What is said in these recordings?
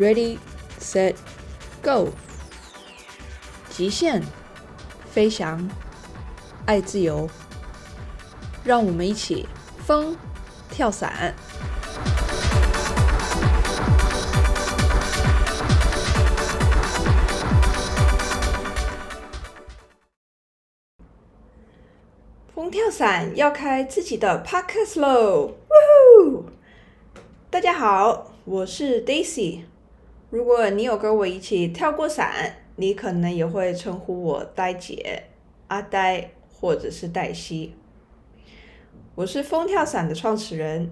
，Ready, Set, Go！极限飞翔，爱自由，让我们一起疯跳伞。风跳伞要开自己的 podcast 喽！呜呼！大家好，我是 Daisy。如果你有跟我一起跳过伞，你可能也会称呼我呆姐、阿呆或者是黛西。我是风跳伞的创始人。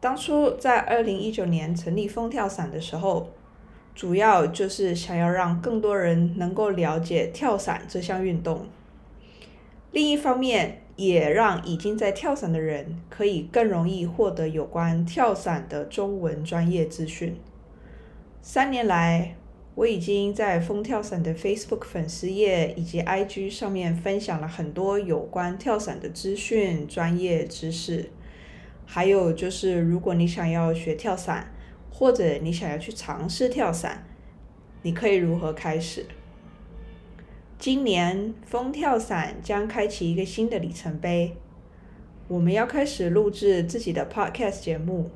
当初在二零一九年成立风跳伞的时候，主要就是想要让更多人能够了解跳伞这项运动。另一方面，也让已经在跳伞的人可以更容易获得有关跳伞的中文专业资讯。三年来，我已经在风跳伞的 Facebook 粉丝页以及 IG 上面分享了很多有关跳伞的资讯、专业知识。还有就是，如果你想要学跳伞，或者你想要去尝试跳伞，你可以如何开始？今年风跳伞将开启一个新的里程碑，我们要开始录制自己的 podcast 节目。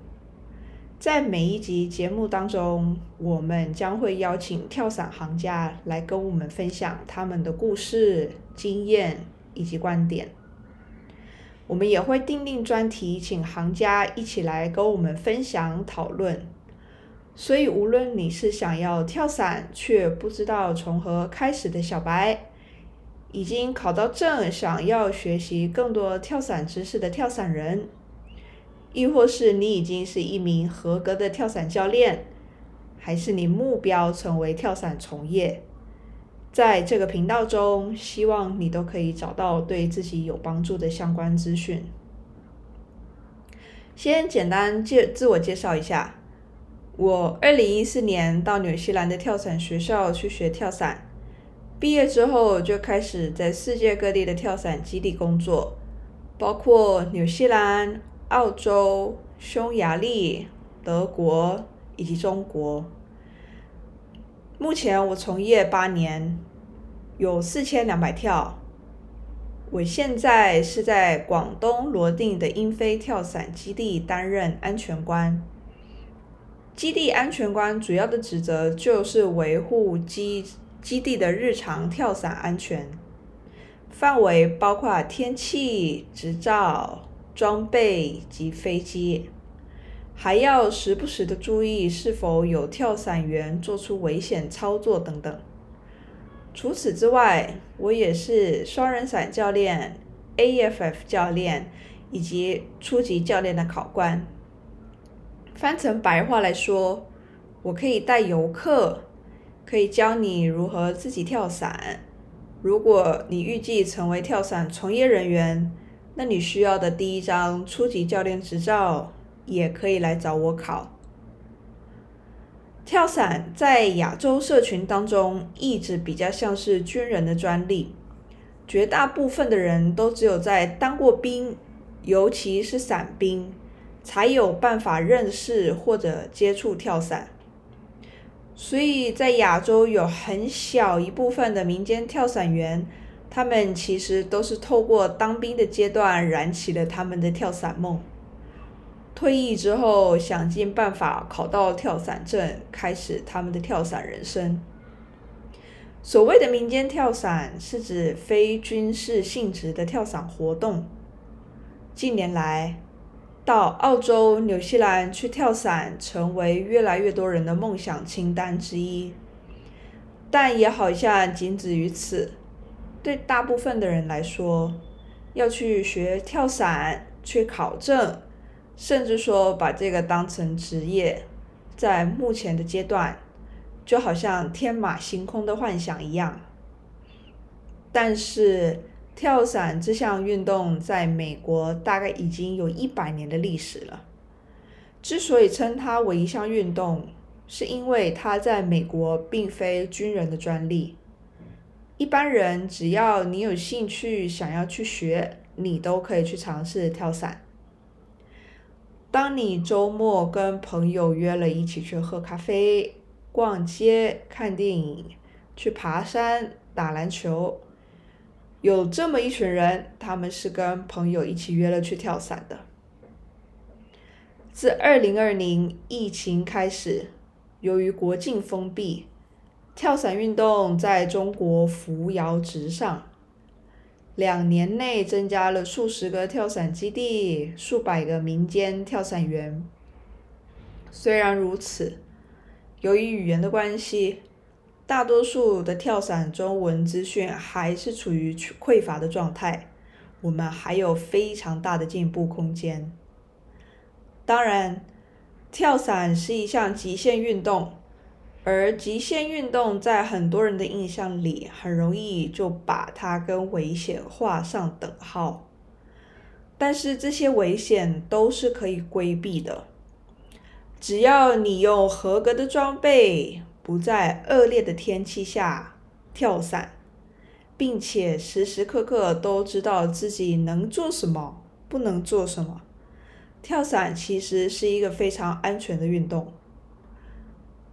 在每一集节目当中，我们将会邀请跳伞行家来跟我们分享他们的故事、经验以及观点。我们也会订定专题，请行家一起来跟我们分享讨论。所以，无论你是想要跳伞却不知道从何开始的小白，已经考到证想要学习更多跳伞知识的跳伞人，亦或是你已经是一名合格的跳伞教练，还是你目标成为跳伞从业，在这个频道中，希望你都可以找到对自己有帮助的相关资讯。先简单介自我介绍一下。我二零一四年到纽西兰的跳伞学校去学跳伞，毕业之后就开始在世界各地的跳伞基地工作，包括纽西兰、澳洲、匈牙利、德国以及中国。目前我从业八年，有四千两百跳。我现在是在广东罗定的英飞跳伞基地担任安全官。基地安全官主要的职责就是维护基基地的日常跳伞安全，范围包括天气、执照、装备及飞机，还要时不时的注意是否有跳伞员做出危险操作等等。除此之外，我也是双人伞教练、AFF 教练以及初级教练的考官。翻成白话来说，我可以带游客，可以教你如何自己跳伞。如果你预计成为跳伞从业人员，那你需要的第一张初级教练执照，也可以来找我考。跳伞在亚洲社群当中一直比较像是军人的专利，绝大部分的人都只有在当过兵，尤其是伞兵。才有办法认识或者接触跳伞，所以在亚洲有很小一部分的民间跳伞员，他们其实都是透过当兵的阶段燃起了他们的跳伞梦。退役之后，想尽办法考到跳伞证，开始他们的跳伞人生。所谓的民间跳伞，是指非军事性质的跳伞活动。近年来，到澳洲、纽西兰去跳伞，成为越来越多人的梦想清单之一。但也好像仅止于此。对大部分的人来说，要去学跳伞、去考证，甚至说把这个当成职业，在目前的阶段，就好像天马行空的幻想一样。但是，跳伞这项运动在美国大概已经有一百年的历史了。之所以称它为一项运动，是因为它在美国并非军人的专利。一般人只要你有兴趣想要去学，你都可以去尝试跳伞。当你周末跟朋友约了一起去喝咖啡、逛街、看电影、去爬山、打篮球，有这么一群人，他们是跟朋友一起约了去跳伞的。自二零二零疫情开始，由于国境封闭，跳伞运动在中国扶摇直上。两年内增加了数十个跳伞基地，数百个民间跳伞员。虽然如此，由于语言的关系，大多数的跳伞中文资讯还是处于匮乏的状态。我们还有非常大的进步空间。当然，跳伞是一项极限运动。而极限运动在很多人的印象里，很容易就把它跟危险画上等号。但是这些危险都是可以规避的，只要你用合格的装备，不在恶劣的天气下跳伞，并且时时刻刻都知道自己能做什么，不能做什么。跳伞其实是一个非常安全的运动。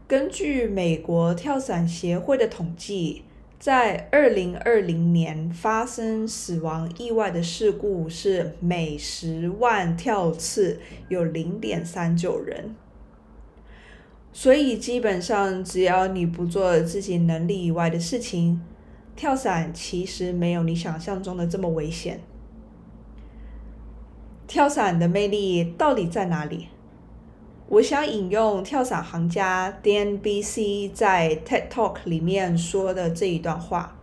根据美国跳伞协会的统计，在二零二零年发生死亡意外的事故是每十万跳次有零点三九人。所以基本上，只要你不做自己能力以外的事情，跳伞其实没有你想象中的这么危险。跳伞的魅力到底在哪里？我想引用跳伞行家 Dan B C 在 TED Talk 里面说的这一段话。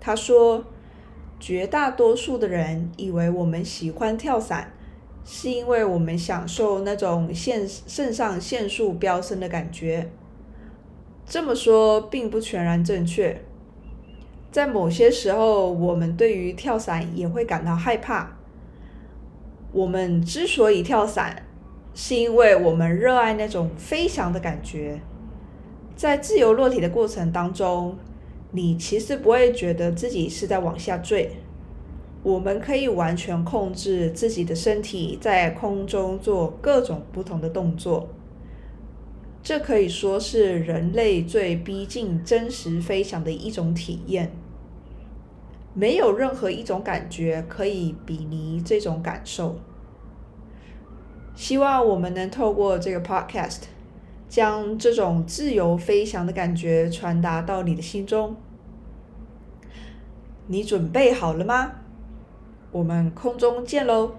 他说：“绝大多数的人以为我们喜欢跳伞，是因为我们享受那种肾肾上腺素飙升的感觉。这么说并不全然正确。在某些时候，我们对于跳伞也会感到害怕。我们之所以跳伞。”是因为我们热爱那种飞翔的感觉，在自由落体的过程当中，你其实不会觉得自己是在往下坠。我们可以完全控制自己的身体在空中做各种不同的动作，这可以说是人类最逼近真实飞翔的一种体验。没有任何一种感觉可以比拟这种感受。希望我们能透过这个 podcast，将这种自由飞翔的感觉传达到你的心中。你准备好了吗？我们空中见喽！